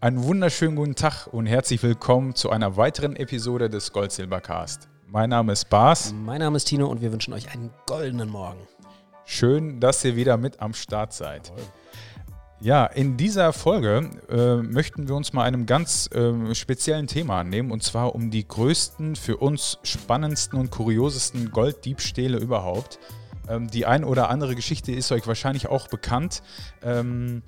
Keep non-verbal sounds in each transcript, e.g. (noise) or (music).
Einen wunderschönen guten Tag und herzlich willkommen zu einer weiteren Episode des Gold-Silber-Cast. Mein Name ist Bas. Mein Name ist Tino und wir wünschen euch einen goldenen Morgen. Schön, dass ihr wieder mit am Start seid. Ja, in dieser Folge äh, möchten wir uns mal einem ganz äh, speziellen Thema annehmen und zwar um die größten, für uns spannendsten und kuriosesten Golddiebstähle überhaupt. Ähm, die ein oder andere Geschichte ist euch wahrscheinlich auch bekannt. Ähm,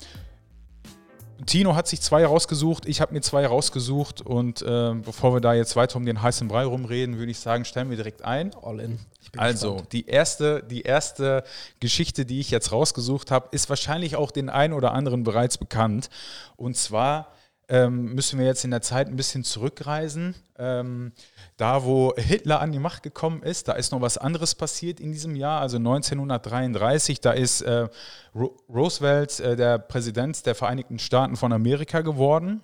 Tino hat sich zwei rausgesucht, ich habe mir zwei rausgesucht und äh, bevor wir da jetzt weiter um den heißen Brei rumreden, würde ich sagen, stellen wir direkt ein. All in. Also, die erste, die erste Geschichte, die ich jetzt rausgesucht habe, ist wahrscheinlich auch den einen oder anderen bereits bekannt. Und zwar ähm, müssen wir jetzt in der Zeit ein bisschen zurückreisen. Ähm, da, wo Hitler an die Macht gekommen ist, da ist noch was anderes passiert in diesem Jahr, also 1933. Da ist äh, Roosevelt äh, der Präsident der Vereinigten Staaten von Amerika geworden.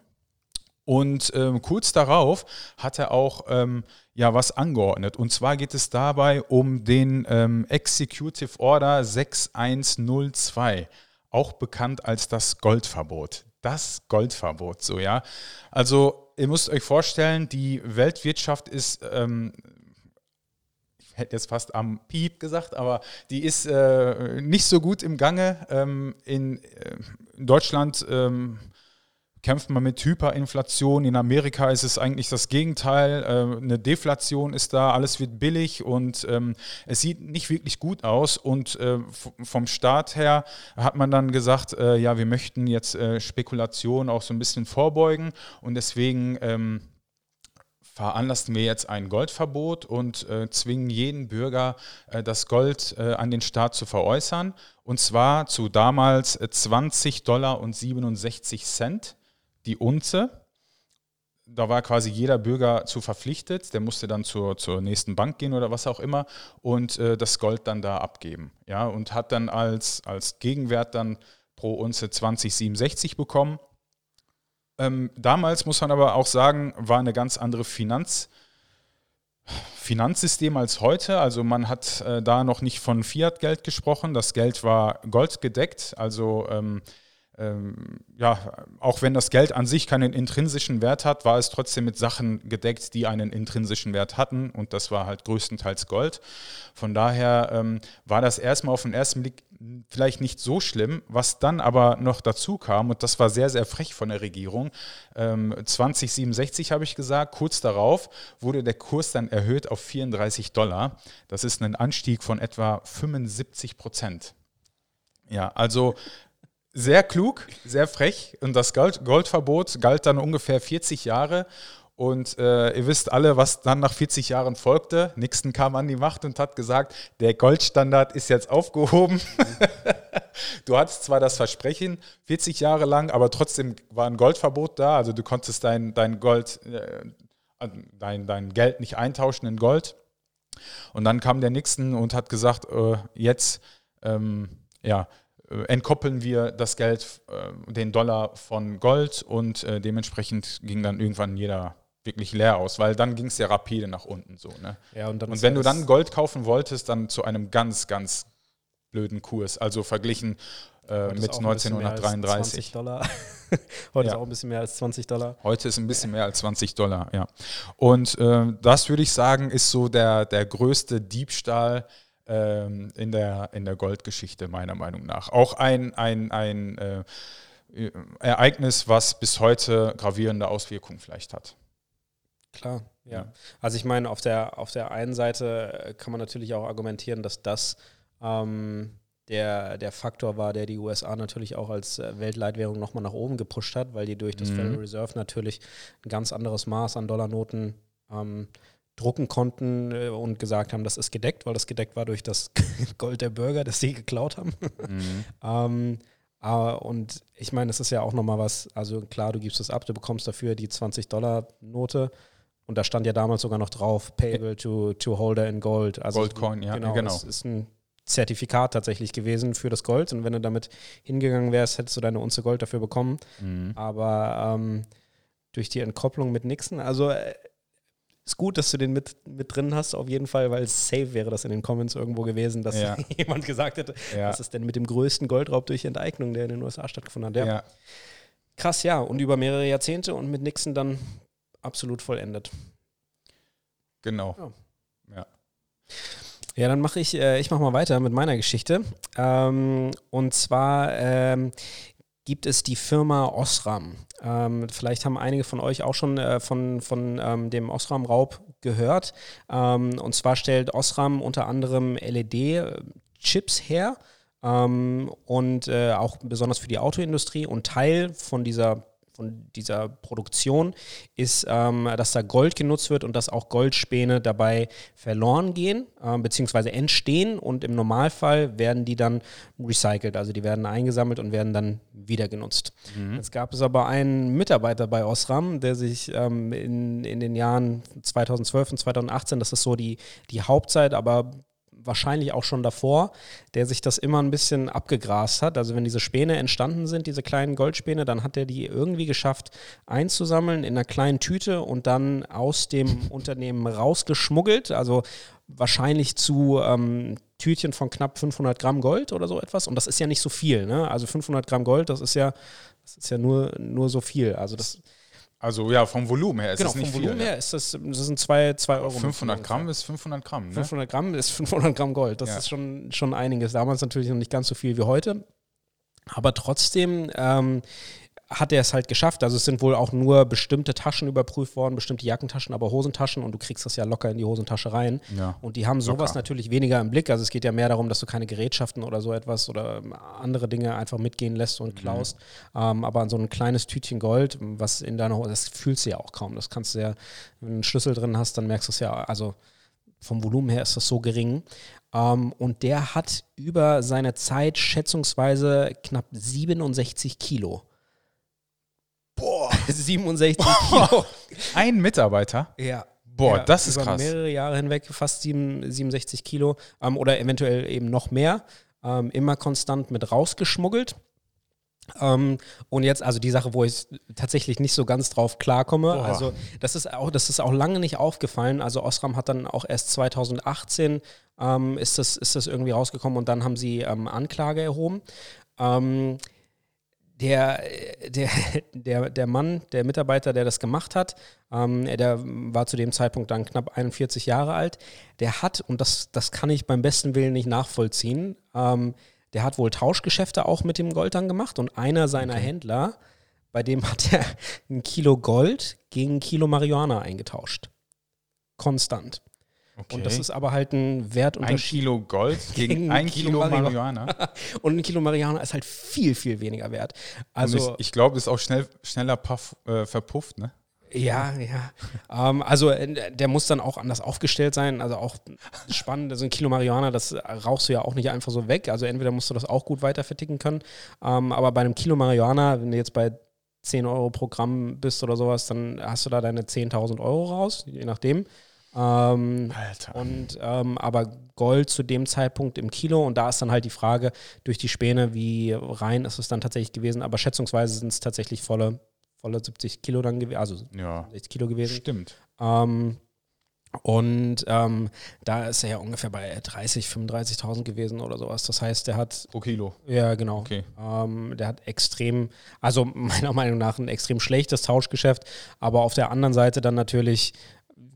Und ähm, kurz darauf hat er auch ähm, ja, was angeordnet. Und zwar geht es dabei um den ähm, Executive Order 6102, auch bekannt als das Goldverbot das Goldverbot, so ja. Also ihr müsst euch vorstellen, die Weltwirtschaft ist, ähm, ich hätte jetzt fast am Piep gesagt, aber die ist äh, nicht so gut im Gange. Ähm, in, äh, in, Deutschland ähm, kämpft man mit Hyperinflation. In Amerika ist es eigentlich das Gegenteil. Äh, eine Deflation ist da, alles wird billig und ähm, es sieht nicht wirklich gut aus. Und äh, vom Staat her hat man dann gesagt, äh, ja, wir möchten jetzt äh, Spekulation auch so ein bisschen vorbeugen und deswegen ähm, veranlassten wir jetzt ein Goldverbot und zwingen jeden Bürger, das Gold an den Staat zu veräußern. Und zwar zu damals 20 Dollar und 67 Cent die Unze. Da war quasi jeder Bürger zu verpflichtet, der musste dann zur, zur nächsten Bank gehen oder was auch immer und äh, das Gold dann da abgeben. Ja, und hat dann als, als Gegenwert dann pro Unze 2067 bekommen. Ähm, damals muss man aber auch sagen, war eine ganz andere Finanz, Finanzsystem als heute. Also man hat äh, da noch nicht von Fiat-Geld gesprochen. Das Geld war goldgedeckt. Also ähm, ja, auch wenn das Geld an sich keinen intrinsischen Wert hat, war es trotzdem mit Sachen gedeckt, die einen intrinsischen Wert hatten und das war halt größtenteils Gold. Von daher ähm, war das erstmal auf den ersten Blick vielleicht nicht so schlimm, was dann aber noch dazu kam und das war sehr, sehr frech von der Regierung. Ähm, 2067 habe ich gesagt, kurz darauf wurde der Kurs dann erhöht auf 34 Dollar. Das ist ein Anstieg von etwa 75 Prozent. Ja, also sehr klug, sehr frech. Und das Gold, Goldverbot galt dann ungefähr 40 Jahre. Und äh, ihr wisst alle, was dann nach 40 Jahren folgte. Nixon kam an die Macht und hat gesagt, der Goldstandard ist jetzt aufgehoben. (laughs) du hattest zwar das Versprechen 40 Jahre lang, aber trotzdem war ein Goldverbot da. Also du konntest dein, dein Gold, äh, dein, dein Geld nicht eintauschen in Gold. Und dann kam der Nixon und hat gesagt, äh, jetzt, ähm, ja, entkoppeln wir das Geld, äh, den Dollar von Gold und äh, dementsprechend ging dann irgendwann jeder wirklich leer aus, weil dann ging es ja rapide nach unten so. Ne? Ja, und, und wenn du dann Gold kaufen wolltest, dann zu einem ganz, ganz blöden Kurs, also verglichen äh, mit 1933. Dollar. Heute ja. ist auch ein bisschen mehr als 20 (laughs) Dollar. Heute ist ein bisschen mehr als 20 Dollar, ja. Und äh, das würde ich sagen, ist so der, der größte Diebstahl, ähm, in, der, in der Goldgeschichte, meiner Meinung nach. Auch ein, ein, ein äh, Ereignis, was bis heute gravierende Auswirkungen vielleicht hat. Klar, ja. ja. Also ich meine, auf der, auf der einen Seite kann man natürlich auch argumentieren, dass das ähm, der, der Faktor war, der die USA natürlich auch als äh, Weltleitwährung nochmal nach oben gepusht hat, weil die durch das mhm. Federal Reserve natürlich ein ganz anderes Maß an Dollarnoten ähm, drucken konnten äh, und gesagt haben, das ist gedeckt, weil das gedeckt war durch das (laughs) Gold der Bürger, das sie geklaut haben. Mhm. (laughs) ähm, äh, und ich meine, das ist ja auch nochmal was, also klar, du gibst es ab, du bekommst dafür die 20-Dollar-Note. Und da stand ja damals sogar noch drauf, payable to, to holder in Gold. Also Goldcoin, ja, genau. genau. Das ist ein Zertifikat tatsächlich gewesen für das Gold. Und wenn du damit hingegangen wärst, hättest du deine Unze Gold dafür bekommen. Mhm. Aber ähm, durch die Entkopplung mit Nixon, also äh, ist gut, dass du den mit, mit drin hast, auf jeden Fall, weil safe wäre das in den Comments irgendwo gewesen, dass ja. (laughs) jemand gesagt hätte, ja. was ist denn mit dem größten Goldraub durch Enteignung, der in den USA stattgefunden hat. Ja. Krass, ja. Und über mehrere Jahrzehnte und mit Nixon dann absolut vollendet. Genau. Ja. ja. Ja, dann mache ich, äh, ich mache mal weiter mit meiner Geschichte. Ähm, und zwar ähm, gibt es die Firma Osram. Ähm, vielleicht haben einige von euch auch schon äh, von, von ähm, dem Osram-Raub gehört. Ähm, und zwar stellt Osram unter anderem LED-Chips her. Ähm, und äh, auch besonders für die Autoindustrie und Teil von dieser von dieser Produktion ist, ähm, dass da Gold genutzt wird und dass auch Goldspäne dabei verloren gehen, äh, beziehungsweise entstehen und im Normalfall werden die dann recycelt, also die werden eingesammelt und werden dann wieder genutzt. Mhm. Jetzt gab es aber einen Mitarbeiter bei Osram, der sich ähm, in, in den Jahren 2012 und 2018, das ist so die, die Hauptzeit, aber wahrscheinlich auch schon davor, der sich das immer ein bisschen abgegrast hat. Also wenn diese Späne entstanden sind, diese kleinen Goldspäne, dann hat er die irgendwie geschafft einzusammeln in einer kleinen Tüte und dann aus dem (laughs) Unternehmen rausgeschmuggelt. Also wahrscheinlich zu ähm, Tütchen von knapp 500 Gramm Gold oder so etwas. Und das ist ja nicht so viel. Ne? Also 500 Gramm Gold, das ist ja, das ist ja nur, nur so viel. Also das also ja, vom Volumen her ist genau, das nicht vom Volumen viel. her ist das, das sind zwei, zwei Euro. 500 Gramm ist 500 Gramm. Ne? 500 Gramm ist 500 Gramm Gold. Das ja. ist schon, schon einiges. Damals natürlich noch nicht ganz so viel wie heute. Aber trotzdem ähm, hat er es halt geschafft. Also es sind wohl auch nur bestimmte Taschen überprüft worden, bestimmte Jackentaschen, aber Hosentaschen und du kriegst das ja locker in die Hosentasche rein. Ja. Und die haben sowas locker. natürlich weniger im Blick. Also es geht ja mehr darum, dass du keine Gerätschaften oder so etwas oder andere Dinge einfach mitgehen lässt und mhm. klaust. Mhm. Ähm, aber so ein kleines Tütchen Gold, was in deiner Hose, das fühlst du ja auch kaum. Das kannst du ja, wenn du einen Schlüssel drin hast, dann merkst du es ja, also vom Volumen her ist das so gering. Ähm, und der hat über seine Zeit schätzungsweise knapp 67 Kilo. (laughs) Boah. (laughs) 67 Kilo. Ein Mitarbeiter? Ja. Boah, ja, das ist über krass. mehrere Jahre hinweg fast 7, 67 Kilo ähm, oder eventuell eben noch mehr. Ähm, immer konstant mit rausgeschmuggelt. Ähm, und jetzt, also die Sache, wo ich tatsächlich nicht so ganz drauf klarkomme, Boah. also das ist auch, das ist auch lange nicht aufgefallen. Also Osram hat dann auch erst 2018 ähm, ist, das, ist das irgendwie rausgekommen und dann haben sie ähm, Anklage erhoben. Der, der, der, der Mann, der Mitarbeiter, der das gemacht hat, ähm, der war zu dem Zeitpunkt dann knapp 41 Jahre alt, der hat, und das, das kann ich beim besten Willen nicht nachvollziehen, ähm, der hat wohl Tauschgeschäfte auch mit dem Gold dann gemacht und einer seiner okay. Händler, bei dem hat er ein Kilo Gold gegen ein Kilo Marihuana eingetauscht. Konstant. Okay. Und das ist aber halt ein Wertunterschied. Ein Kilo Gold (laughs) gegen ein Kilo, Kilo Marihuana. (laughs) und ein Kilo Marihuana ist halt viel, viel weniger wert. Also ich, ich glaube, ist auch schnell, schneller puff, äh, verpufft, ne? Ja, ja. ähm, also äh, der muss dann auch anders aufgestellt sein. Also auch spannend, also ein Kilo Marihuana, das rauchst du ja auch nicht einfach so weg. Also entweder musst du das auch gut weiter verticken können. Ähm, aber bei einem Kilo Marihuana, wenn du jetzt bei 10 Euro pro Gramm bist oder sowas, dann hast du da deine 10.000 Euro raus, je nachdem. Ähm, Alter. Und ähm, aber Gold zu dem Zeitpunkt im Kilo und da ist dann halt die Frage durch die Späne, wie rein ist es dann tatsächlich gewesen, aber schätzungsweise sind es tatsächlich volle, volle 70 Kilo dann gewesen, also ja, 60 Kilo gewesen. Stimmt. Ähm, und ähm, da ist er ja ungefähr bei 30, 35.000 gewesen oder sowas. Das heißt, der hat. Pro Kilo. Ja, genau. Okay. Ähm, der hat extrem, also (laughs) meiner Meinung nach ein extrem schlechtes Tauschgeschäft, aber auf der anderen Seite dann natürlich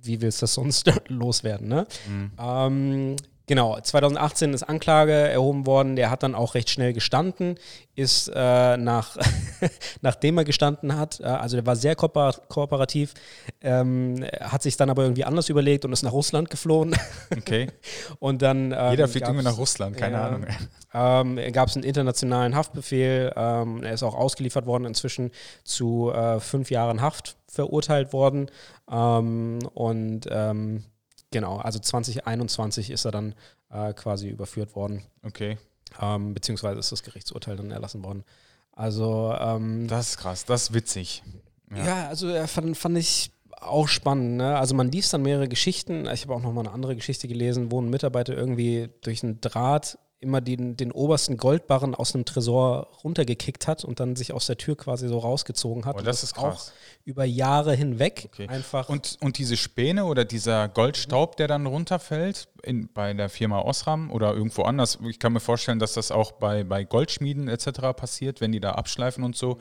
wie willst du das sonst (laughs) loswerden? Ne? Mhm. Ähm, genau, 2018 ist Anklage erhoben worden. Der hat dann auch recht schnell gestanden, ist äh, nach, (laughs) nachdem er gestanden hat, äh, also der war sehr kooper kooperativ, ähm, hat sich dann aber irgendwie anders überlegt und ist nach Russland geflohen. Okay. (laughs) und dann. Ähm, Jeder fliegt irgendwie nach Russland, keine ja, Ahnung. Ähm, gab es einen internationalen Haftbefehl. Ähm, er ist auch ausgeliefert worden, inzwischen zu äh, fünf Jahren Haft verurteilt worden. Ähm, und ähm, genau, also 2021 ist er dann äh, quasi überführt worden. Okay. Ähm, beziehungsweise ist das Gerichtsurteil dann erlassen worden. Also ähm, das ist krass, das ist witzig. Ja, ja also äh, fand, fand ich auch spannend. Ne? Also man liest dann mehrere Geschichten. Ich habe auch noch mal eine andere Geschichte gelesen, wo ein Mitarbeiter irgendwie durch einen Draht immer den, den obersten Goldbarren aus einem Tresor runtergekickt hat und dann sich aus der Tür quasi so rausgezogen hat. Oh, das, ist krass. Auch über Jahre hinweg okay. einfach. Und, und diese Späne oder dieser Goldstaub, der dann runterfällt in, bei der Firma Osram oder irgendwo anders, ich kann mir vorstellen, dass das auch bei, bei Goldschmieden etc. passiert, wenn die da abschleifen und so.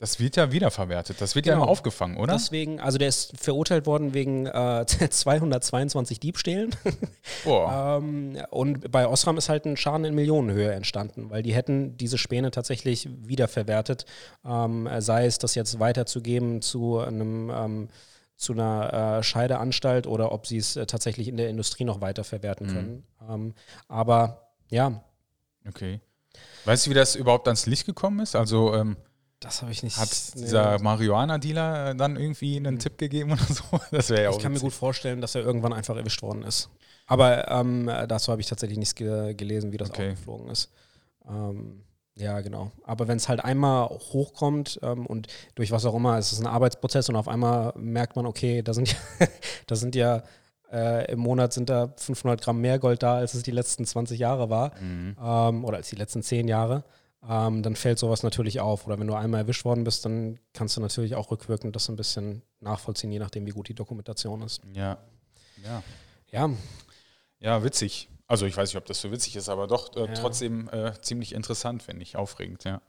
Das wird ja wiederverwertet. Das wird genau. ja immer aufgefangen, oder? Deswegen, also der ist verurteilt worden wegen äh, (laughs) 222 Diebstählen. (laughs) Boah. ähm, und bei Osram ist halt ein Schaden in Millionenhöhe entstanden, weil die hätten diese Späne tatsächlich wiederverwertet. Ähm, sei es das jetzt weiterzugeben zu einem ähm, zu einer äh, Scheideanstalt oder ob sie es äh, tatsächlich in der Industrie noch weiterverwerten mhm. können. Ähm, aber ja. Okay. Weißt du, wie das überhaupt ans Licht gekommen ist? Also ähm das habe ich nicht. Hat dieser Marihuana-Dealer dann irgendwie einen mhm. Tipp gegeben oder so? (laughs) Das wäre ja auch. Ich kann mir gut vorstellen, dass er irgendwann einfach erwischt worden ist. Aber ähm, dazu habe ich tatsächlich nichts ge gelesen, wie das okay. aufgeflogen ist. Ähm, ja, genau. Aber wenn es halt einmal hochkommt ähm, und durch was auch immer, es ist ein Arbeitsprozess und auf einmal merkt man, okay, da sind (laughs) ja, da sind ja äh, im Monat sind da 500 Gramm mehr Gold da, als es die letzten 20 Jahre war mhm. ähm, oder als die letzten 10 Jahre ähm, dann fällt sowas natürlich auf. Oder wenn du einmal erwischt worden bist, dann kannst du natürlich auch rückwirkend das ein bisschen nachvollziehen, je nachdem, wie gut die Dokumentation ist. Ja. Ja. Ja, ja witzig. Also ich weiß nicht, ob das so witzig ist, aber doch äh, ja. trotzdem äh, ziemlich interessant, finde ich, aufregend, ja.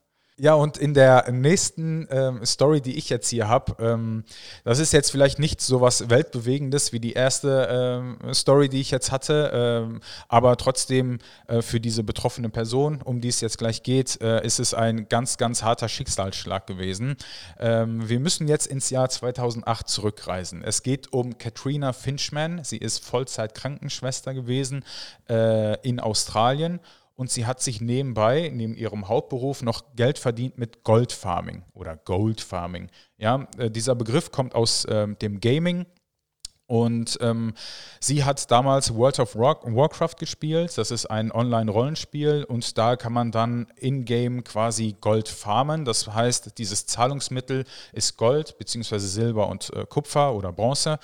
Ja, und in der nächsten ähm, Story, die ich jetzt hier habe, ähm, das ist jetzt vielleicht nicht so was Weltbewegendes wie die erste ähm, Story, die ich jetzt hatte, ähm, aber trotzdem äh, für diese betroffene Person, um die es jetzt gleich geht, äh, ist es ein ganz, ganz harter Schicksalsschlag gewesen. Ähm, wir müssen jetzt ins Jahr 2008 zurückreisen. Es geht um Katrina Finchman. Sie ist Vollzeit-Krankenschwester gewesen äh, in Australien und sie hat sich nebenbei, neben ihrem Hauptberuf, noch Geld verdient mit Goldfarming oder Goldfarming. Ja, äh, dieser Begriff kommt aus äh, dem Gaming. Und ähm, sie hat damals World of Warcraft gespielt. Das ist ein Online-Rollenspiel und da kann man dann in-game quasi Gold farmen. Das heißt, dieses Zahlungsmittel ist Gold bzw. Silber und äh, Kupfer oder Bronze.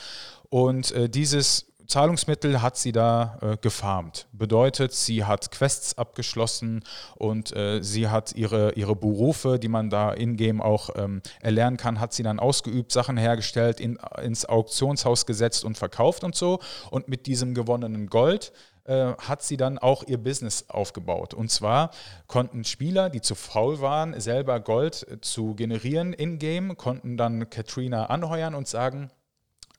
Und äh, dieses Zahlungsmittel hat sie da äh, gefarmt. Bedeutet, sie hat Quests abgeschlossen und äh, sie hat ihre, ihre Berufe, die man da in-game auch ähm, erlernen kann, hat sie dann ausgeübt, Sachen hergestellt, in, ins Auktionshaus gesetzt und verkauft und so. Und mit diesem gewonnenen Gold äh, hat sie dann auch ihr Business aufgebaut. Und zwar konnten Spieler, die zu faul waren, selber Gold äh, zu generieren in-game, konnten dann Katrina anheuern und sagen,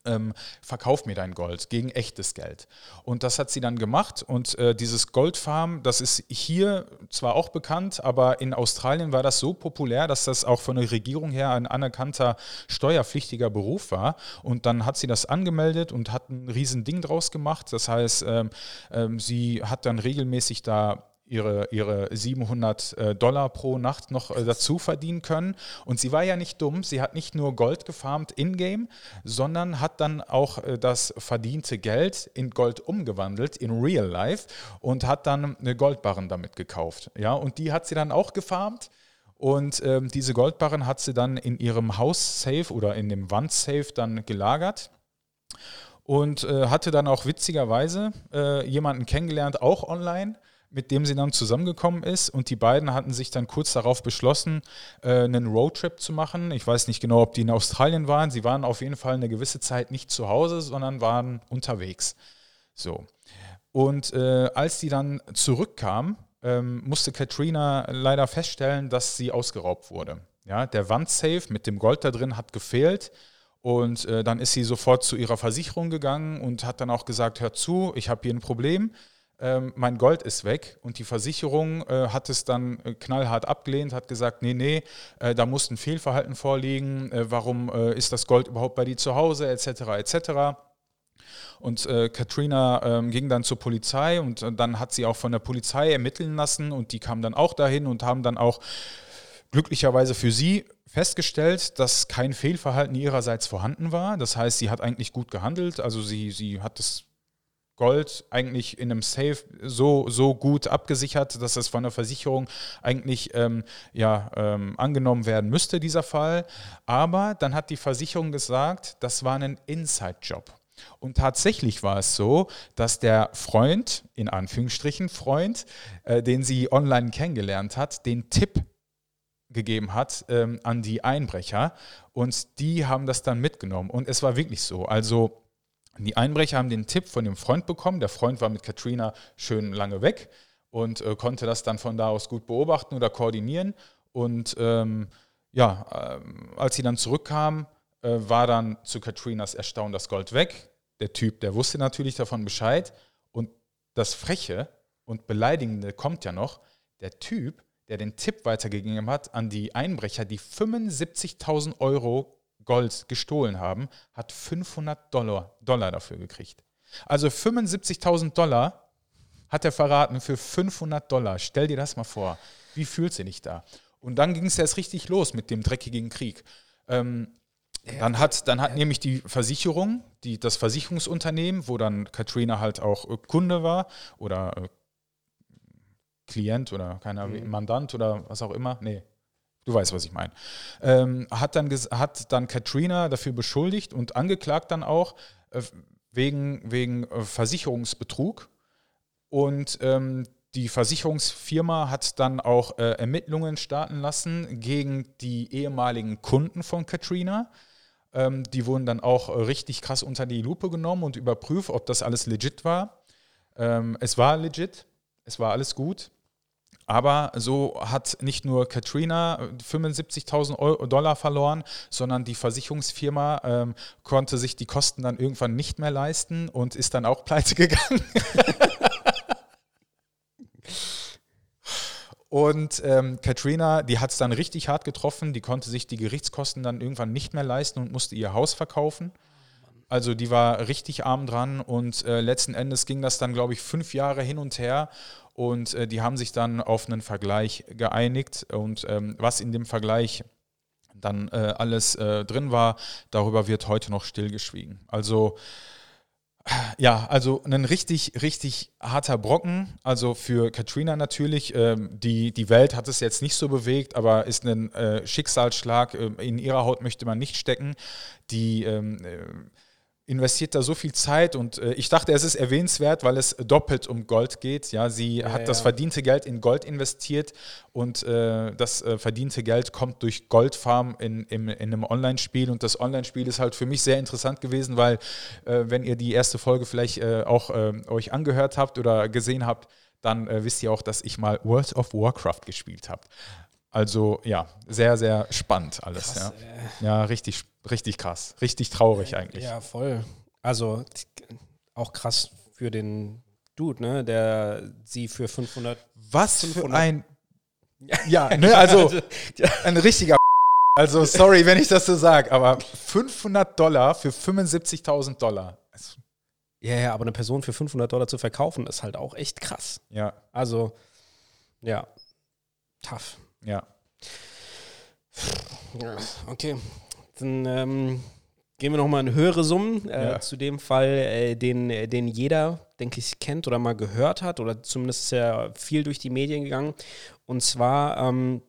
ähm, verkauf mir dein Gold gegen echtes Geld. Und das hat sie dann gemacht und äh, dieses Goldfarm, das ist hier zwar auch bekannt, aber in Australien war das so populär, dass das auch von der Regierung her ein anerkannter steuerpflichtiger Beruf war. Und dann hat sie das angemeldet und hat ein riesen Ding draus gemacht. Das heißt, ähm, ähm, sie hat dann regelmäßig da ihre, ihre 700 äh, Dollar pro Nacht noch äh, dazu verdienen können. Und sie war ja nicht dumm, sie hat nicht nur Gold gefarmt in-game, sondern hat dann auch äh, das verdiente Geld in Gold umgewandelt, in Real Life, und hat dann eine Goldbarren damit gekauft. Ja, und die hat sie dann auch gefarmt. Und ähm, diese Goldbarren hat sie dann in ihrem Haus-Safe oder in dem Wand-Safe dann gelagert und äh, hatte dann auch witzigerweise äh, jemanden kennengelernt, auch online, mit dem sie dann zusammengekommen ist. Und die beiden hatten sich dann kurz darauf beschlossen, äh, einen Roadtrip zu machen. Ich weiß nicht genau, ob die in Australien waren. Sie waren auf jeden Fall eine gewisse Zeit nicht zu Hause, sondern waren unterwegs. So. Und äh, als die dann zurückkam, ähm, musste Katrina leider feststellen, dass sie ausgeraubt wurde. Ja, der Wandsafe mit dem Gold da drin hat gefehlt. Und äh, dann ist sie sofort zu ihrer Versicherung gegangen und hat dann auch gesagt, hör zu, ich habe hier ein Problem ähm, mein Gold ist weg. Und die Versicherung äh, hat es dann äh, knallhart abgelehnt, hat gesagt, nee, nee, äh, da muss ein Fehlverhalten vorliegen, äh, warum äh, ist das Gold überhaupt bei dir zu Hause, etc., etc. Und äh, Katrina ähm, ging dann zur Polizei und dann hat sie auch von der Polizei ermitteln lassen und die kamen dann auch dahin und haben dann auch glücklicherweise für sie festgestellt, dass kein Fehlverhalten ihrerseits vorhanden war. Das heißt, sie hat eigentlich gut gehandelt. Also sie, sie hat das Gold eigentlich in einem Safe so, so gut abgesichert, dass es von der Versicherung eigentlich ähm, ja, ähm, angenommen werden müsste, dieser Fall. Aber dann hat die Versicherung gesagt, das war ein Inside-Job. Und tatsächlich war es so, dass der Freund, in Anführungsstrichen Freund, äh, den sie online kennengelernt hat, den Tipp gegeben hat ähm, an die Einbrecher und die haben das dann mitgenommen. Und es war wirklich so. Also die Einbrecher haben den Tipp von dem Freund bekommen. Der Freund war mit Katrina schön lange weg und äh, konnte das dann von da aus gut beobachten oder koordinieren. Und ähm, ja, ähm, als sie dann zurückkam, äh, war dann zu Katrinas Erstaunen das Gold weg. Der Typ, der wusste natürlich davon Bescheid. Und das Freche und Beleidigende kommt ja noch. Der Typ, der den Tipp weitergegeben hat an die Einbrecher, die 75.000 Euro Gold gestohlen haben, hat 500 Dollar, Dollar dafür gekriegt. Also 75.000 Dollar hat er verraten für 500 Dollar. Stell dir das mal vor. Wie fühlt sie dich da? Und dann ging es erst richtig los mit dem dreckigen Krieg. Ähm, dann hat, dann hat nämlich die Versicherung, die, das Versicherungsunternehmen, wo dann Katrina halt auch äh, Kunde war oder äh, Klient oder keiner mhm. Mandant oder was auch immer. Nee, du weißt, was ich meine. Ähm, hat, dann hat dann Katrina dafür beschuldigt und angeklagt dann auch äh, wegen, wegen äh, Versicherungsbetrug. Und ähm, die Versicherungsfirma hat dann auch äh, Ermittlungen starten lassen gegen die ehemaligen Kunden von Katrina. Ähm, die wurden dann auch richtig krass unter die Lupe genommen und überprüft, ob das alles legit war. Ähm, es war legit, es war alles gut. Aber so hat nicht nur Katrina 75.000 Dollar verloren, sondern die Versicherungsfirma ähm, konnte sich die Kosten dann irgendwann nicht mehr leisten und ist dann auch (laughs) pleite gegangen. Und ähm, Katrina, die hat es dann richtig hart getroffen, die konnte sich die Gerichtskosten dann irgendwann nicht mehr leisten und musste ihr Haus verkaufen. Also die war richtig arm dran und äh, letzten Endes ging das dann, glaube ich, fünf Jahre hin und her und äh, die haben sich dann auf einen Vergleich geeinigt und ähm, was in dem Vergleich dann äh, alles äh, drin war, darüber wird heute noch stillgeschwiegen. Also ja, also ein richtig, richtig harter Brocken. Also für Katrina natürlich. Ähm, die, die Welt hat es jetzt nicht so bewegt, aber ist ein äh, Schicksalsschlag. Ähm, in ihrer Haut möchte man nicht stecken. Die ähm, äh, investiert da so viel Zeit und äh, ich dachte, es ist erwähnenswert, weil es doppelt um Gold geht. Ja, sie ja, hat ja. das verdiente Geld in Gold investiert und äh, das äh, verdiente Geld kommt durch Goldfarm in, in, in einem Online-Spiel und das Online-Spiel ist halt für mich sehr interessant gewesen, weil äh, wenn ihr die erste Folge vielleicht äh, auch äh, euch angehört habt oder gesehen habt, dann wisst ihr auch, dass ich mal World of Warcraft gespielt habe. Also ja, sehr, sehr spannend alles. Krass, ja. ja, richtig, richtig krass. Richtig traurig eigentlich. Ja, voll. Also auch krass für den Dude, ne, der sie für 500. Was 500 für ein. (laughs) Ja, ne, also ein richtiger. (laughs) Also sorry, wenn ich das so sage, aber 500 Dollar für 75.000 Dollar. Ja, ja, aber eine Person für 500 Dollar zu verkaufen, ist halt auch echt krass. Ja. Also, ja, tough. Ja. ja okay. Dann ähm, gehen wir nochmal in höhere Summen. Äh, ja. Zu dem Fall, äh, den, den jeder, denke ich, kennt oder mal gehört hat. Oder zumindest ist er viel durch die Medien gegangen. Und zwar ähm,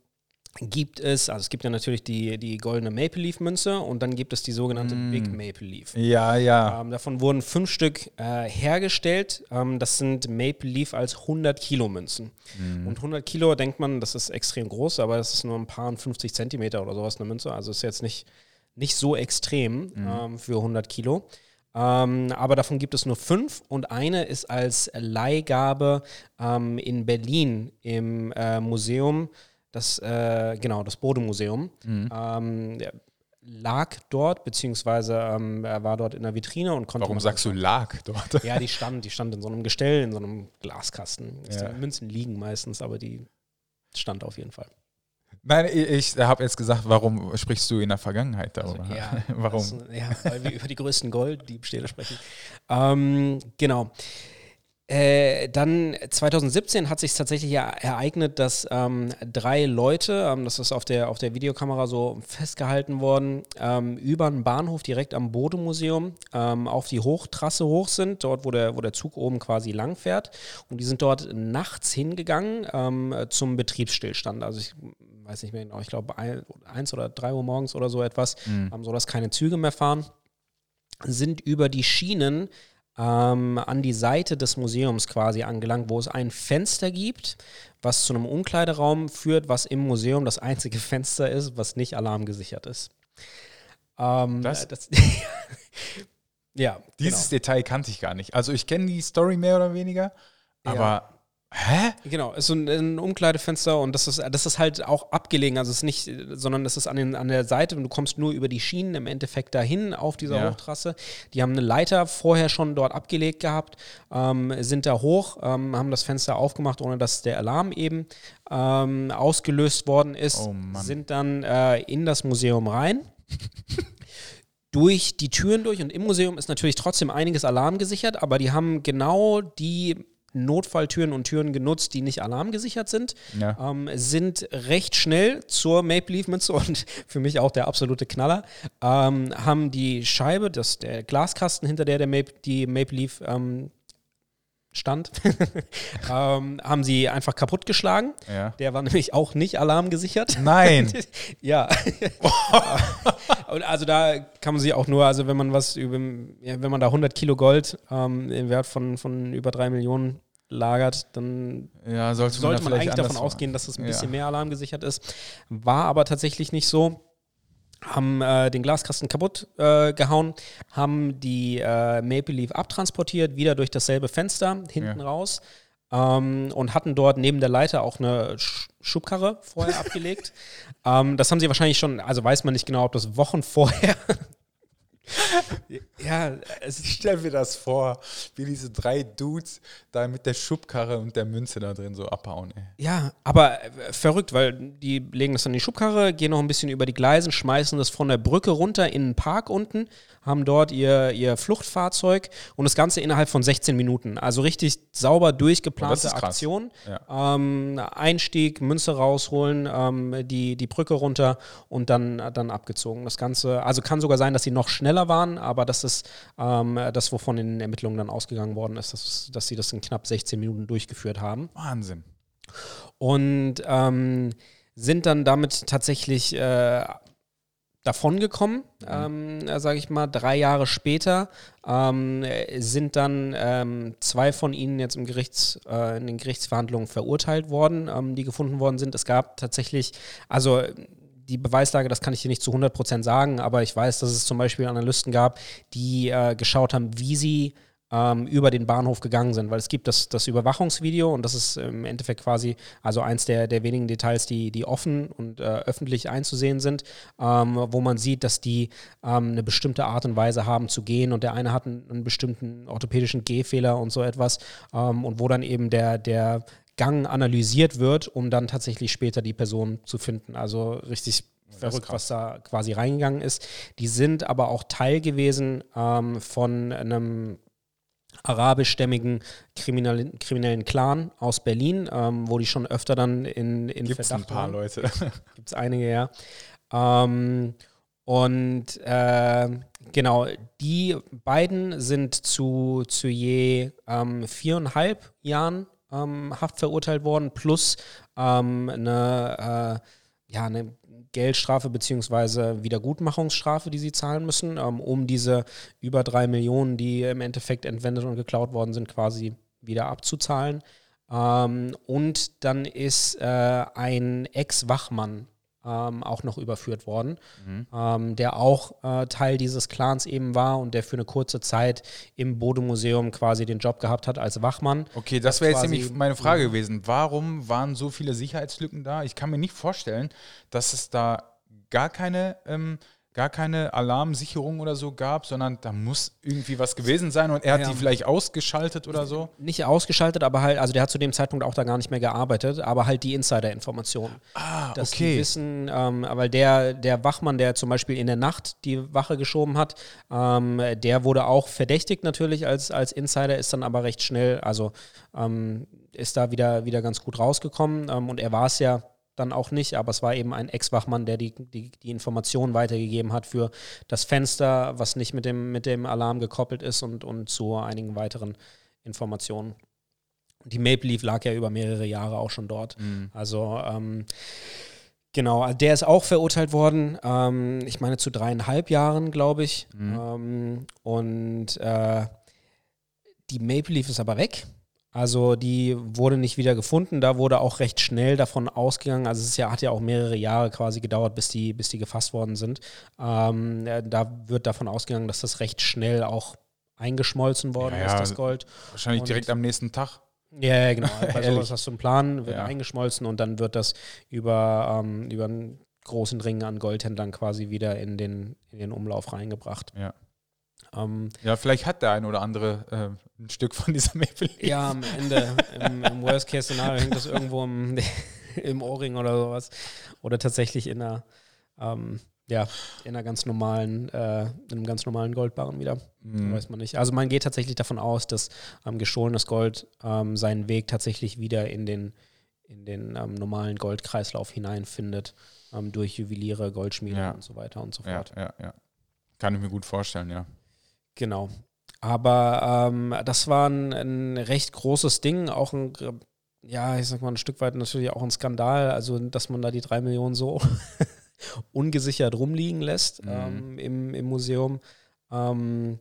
gibt es, also es gibt ja natürlich die, die goldene Maple Leaf Münze und dann gibt es die sogenannte mm. Big Maple Leaf. Ja, ja. Ähm, davon wurden fünf Stück äh, hergestellt. Ähm, das sind Maple Leaf als 100 Kilo Münzen. Mm. Und 100 Kilo denkt man, das ist extrem groß, aber das ist nur ein paar 50 Zentimeter oder sowas eine Münze. Also ist jetzt nicht, nicht so extrem mm. ähm, für 100 Kilo. Ähm, aber davon gibt es nur fünf und eine ist als Leihgabe ähm, in Berlin im äh, Museum das, äh, genau, das Bodemuseum. Mhm. Ähm, lag dort, beziehungsweise ähm, er war dort in der Vitrine und konnte. Warum sagst du lag dort? Ja, die stand, die stand in so einem Gestell, in so einem Glaskasten. Ja. Münzen liegen meistens, aber die stand auf jeden Fall. Nein, ich habe jetzt gesagt, warum sprichst du in der Vergangenheit darüber? Also, ja, (laughs) warum? Also, ja, weil wir über die größten Golddiebstähle sprechen. Ähm, genau. Äh, dann 2017 hat sich tatsächlich ja ereignet, dass ähm, drei Leute, ähm, das ist auf der, auf der Videokamera so festgehalten worden, ähm, über einen Bahnhof direkt am Bodemuseum ähm, auf die Hochtrasse hoch sind, dort wo der, wo der Zug oben quasi lang fährt. Und die sind dort nachts hingegangen ähm, zum Betriebsstillstand. Also ich weiß nicht mehr genau, ich glaube ein, eins oder drei Uhr morgens oder so etwas, mhm. so dass keine Züge mehr fahren, sind über die Schienen ähm, an die Seite des Museums quasi angelangt, wo es ein Fenster gibt, was zu einem Umkleideraum führt, was im Museum das einzige (laughs) Fenster ist, was nicht alarmgesichert ist. Ähm, das? das (laughs) ja. Dieses genau. Detail kannte ich gar nicht. Also ich kenne die Story mehr oder weniger, aber Hä? Genau, ist so ein, ein Umkleidefenster und das ist, das ist halt auch abgelegen. Also es ist nicht, sondern es ist an, den, an der Seite und du kommst nur über die Schienen im Endeffekt dahin auf dieser Ja. Hochtrasse. Die haben eine Leiter vorher schon dort abgelegt gehabt, ähm, sind da hoch, ähm, haben das Fenster aufgemacht, ohne dass der Alarm eben ähm, ausgelöst worden ist, Oh sind dann äh, in das Museum rein. (laughs) durch die Türen durch und im Museum ist natürlich trotzdem einiges alarmgesichert, aber die haben genau die Notfalltüren und Türen genutzt, die nicht alarmgesichert sind, Ja. ähm, sind recht schnell zur Maple Leaf Mütze und (laughs) für mich auch der absolute Knaller, ähm, haben die Scheibe, das, der Glaskasten, hinter der, der Maple, die Maple Leaf ähm, stand, (laughs) ähm, haben sie einfach kaputtgeschlagen. Ja. Der war nämlich auch nicht alarmgesichert. Nein. (laughs) Ja. (laughs) Und also da kann man sich auch nur, also wenn man was über, ja, wenn man da 100 Kilo Gold ähm, im Wert von, von über 3 Millionen lagert, dann Ja, sollte, sollte man, man eigentlich davon ausgehen, dass es ein Ja. bisschen mehr alarmgesichert ist. War aber tatsächlich nicht so. Haben äh, den Glaskasten kaputt äh, gehauen, haben die äh, Maple Leaf abtransportiert, wieder durch dasselbe Fenster hinten Ja. raus ähm, und hatten dort neben der Leiter auch eine Sch Schubkarre vorher (laughs) abgelegt. Ähm, das haben sie wahrscheinlich schon, also weiß man nicht genau, ob das Wochen (laughs) vorher. Ja, es Ich stell mir das vor, wie diese drei Dudes da mit der Schubkarre und der Münze da drin so abhauen. Ey. Ja, aber äh, verrückt, weil die legen das dann in die Schubkarre, gehen noch ein bisschen über die Gleisen, schmeißen das von der Brücke runter in den Park unten, haben dort ihr, ihr Fluchtfahrzeug und das Ganze innerhalb von 16 Minuten. Also richtig sauber durchgeplante. Aktion. Ja. Ähm, Einstieg, Münze rausholen, ähm, die, die Brücke runter und dann, dann abgezogen. Das Ganze, also kann sogar sein, dass sie noch schneller waren, aber das ist ähm, das, wovon in den Ermittlungen dann ausgegangen worden ist, dass, dass sie das in knapp 16 Minuten durchgeführt haben Wahnsinn. und ähm, sind dann damit tatsächlich äh, davongekommen, ähm, sage ich mal, drei Jahre später ähm, äh, sind dann ähm, zwei von ihnen jetzt im Gerichts, äh, in den Gerichtsverhandlungen verurteilt worden, ähm, die gefunden worden sind. Es gab tatsächlich, also die Beweislage, das kann ich dir nicht zu 100% sagen, aber ich weiß, dass es zum Beispiel Analysten gab, die äh, geschaut haben, wie sie ähm, über den Bahnhof gegangen sind, weil es gibt das, das Überwachungsvideo und das ist im Endeffekt quasi also eins der, der wenigen Details, die, die offen und äh, öffentlich einzusehen sind, ähm, wo man sieht, dass die ähm, eine bestimmte Art und Weise haben zu gehen und der eine hat einen, einen bestimmten orthopädischen Gehfehler und so etwas ähm, und wo dann eben der, der Gang analysiert wird, um dann tatsächlich später die Person zu finden. Also richtig verrückt, was da quasi reingegangen ist. Die sind aber auch Teil gewesen ähm, von einem arabischstämmigen kriminellen, kriminellen Clan aus Berlin, ähm, wo die schon öfter dann in, in Gibt es ein Verdacht paar waren. Leute. Gibt es einige, ja. Ähm, und äh, genau, die beiden sind zu, zu je ähm, viereinhalb Jahren ähm, Haft verurteilt worden, plus ähm, eine, äh, ja, eine Geldstrafe beziehungsweise Wiedergutmachungsstrafe, die sie zahlen müssen, ähm, um diese über drei Millionen, die im Endeffekt entwendet und geklaut worden sind, quasi wieder abzuzahlen. Ähm, und dann ist äh, ein Ex-Wachmann ähm, auch noch überführt worden, ähm, der auch äh, Teil dieses Clans eben war und der für eine kurze Zeit im Bode-Museum quasi den Job gehabt hat als Wachmann. Okay, das wäre jetzt nämlich meine Frage gewesen. Warum waren so viele Sicherheitslücken da? Ich kann mir nicht vorstellen, dass es da gar keine, ähm, gar keine Alarmsicherung oder so gab, sondern da muss irgendwie was gewesen sein und er hat Ja. die vielleicht ausgeschaltet oder so. Nicht ausgeschaltet, aber halt, also der hat zu dem Zeitpunkt auch da gar nicht mehr gearbeitet, aber halt die Insider-Informationen. Ah, dass okay. die wissen, ähm, weil der, der Wachmann, der zum Beispiel in der Nacht die Wache geschoben hat, ähm, der wurde auch verdächtigt natürlich als, als Insider, ist dann aber recht schnell, also ähm, ist da wieder, wieder ganz gut rausgekommen ähm, und er war es ja dann auch nicht, aber es war eben ein Ex-Wachmann, der die, die, die Informationen weitergegeben hat für das Fenster, was nicht mit dem, mit dem Alarm gekoppelt ist und, und zu einigen weiteren Informationen. Die Maple Leaf lag ja über mehrere Jahre auch schon dort. Also ähm, genau, der ist auch verurteilt worden. Ähm, ich meine zu dreieinhalb Jahren, glaube ich. Ähm, und äh, die Maple Leaf ist aber weg. Also die wurde nicht wieder gefunden. Da wurde auch recht schnell davon ausgegangen. Also es ist ja, hat ja auch mehrere Jahre quasi gedauert, bis die, bis die gefasst worden sind. Ähm, äh, da wird davon ausgegangen, dass das recht schnell auch eingeschmolzen worden Ja, ist, das Gold. Wahrscheinlich Und- direkt am nächsten Tag. Ja, ja, genau. (laughs) Bei sowas hast du einen Plan, wird eingeschmolzen und dann wird das über, ähm, über einen großen Ring an Goldhändlern quasi wieder in den, in den Umlauf reingebracht. Ja. Ähm, Ja, vielleicht hat der ein oder andere äh, ein Stück von dieser Maple Leaf. ja, am Ende, im, im Worst-Case-Szenario hängt das irgendwo im, (laughs) im Ohrring oder sowas. Oder tatsächlich in einer, ähm, ja, in einer ganz normalen, äh, in einem ganz normalen Goldbarren wieder. Mhm. Weiß man nicht. Also man geht tatsächlich davon aus, dass ähm, gestohlenes Gold ähm, seinen Weg tatsächlich wieder in den, in den ähm, normalen Goldkreislauf hineinfindet, ähm, durch Juweliere, Goldschmiede Ja. und so weiter und so Ja, fort. ja, ja. Kann ich mir gut vorstellen, ja. Genau. Aber ähm, das war ein, ein recht großes Ding, auch ein, ja, ich sag mal, ein Stück weit natürlich auch ein Skandal, also dass man da die drei Millionen so (laughs) ungesichert rumliegen lässt Mhm. ähm, im, im Museum. Ähm,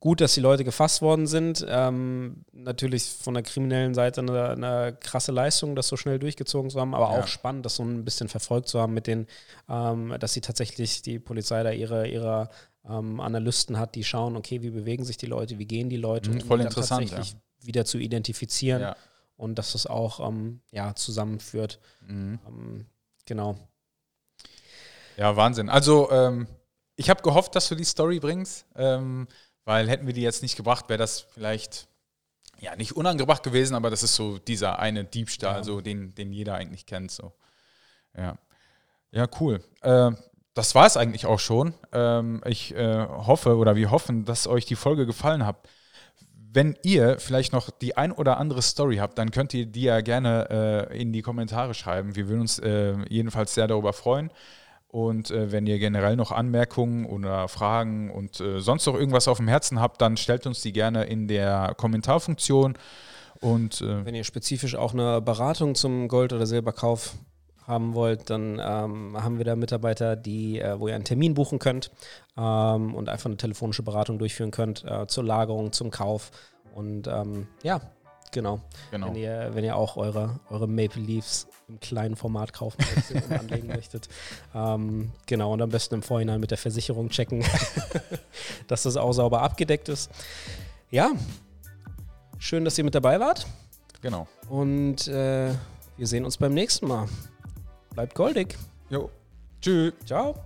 gut, dass die Leute gefasst worden sind. Ähm, natürlich von der kriminellen Seite eine, eine krasse Leistung, das so schnell durchgezogen zu haben, aber Ja. auch spannend, das so ein bisschen verfolgt zu haben mit den, ähm, dass sie tatsächlich die Polizei da ihre, ihre ähm, Analysten hat, die schauen, okay, wie bewegen sich die Leute, wie gehen die Leute, Mhm, um voll dann interessant, tatsächlich wieder zu identifizieren ja. und dass das auch ähm, ja, zusammenführt. Mhm. Ähm, genau. Ja, Wahnsinn. Also, ähm, ich habe gehofft, dass du die Story bringst, ähm, weil hätten wir die jetzt nicht gebracht, wäre das vielleicht ja nicht unangebracht gewesen, aber das ist so dieser eine Diebstahl, Ja. so den, den jeder eigentlich kennt. So. Ja. Ja, cool. Äh, das war es eigentlich auch schon. Ähm, ich äh, hoffe oder wir hoffen, dass euch die Folge gefallen hat. Wenn ihr vielleicht noch die ein oder andere Story habt, dann könnt ihr die ja gerne äh, in die Kommentare schreiben. Wir würden uns äh, jedenfalls sehr darüber freuen. Und äh, wenn ihr generell noch Anmerkungen oder Fragen und äh, sonst noch irgendwas auf dem Herzen habt, dann stellt uns die gerne in der Kommentarfunktion. Und äh, Wenn ihr spezifisch auch eine Beratung zum Gold- oder Silberkauf haben wollt, dann ähm, haben wir da Mitarbeiter, die, äh, wo ihr einen Termin buchen könnt ähm, und einfach eine telefonische Beratung durchführen könnt äh, zur Lagerung, zum Kauf. Und ähm, ja, genau. genau. Wenn, ihr, wenn ihr auch eure, eure Maple Leafs im kleinen Format kaufen möchtet und anlegen möchtet. (laughs) Ähm, genau, und am besten im Vorhinein mit der Versicherung checken, (laughs) dass das auch sauber abgedeckt ist. Ja, schön, dass ihr mit dabei wart. Genau. Und äh, wir sehen uns beim nächsten Mal. Bleibt goldig. Jo. Tschüss. Ciao.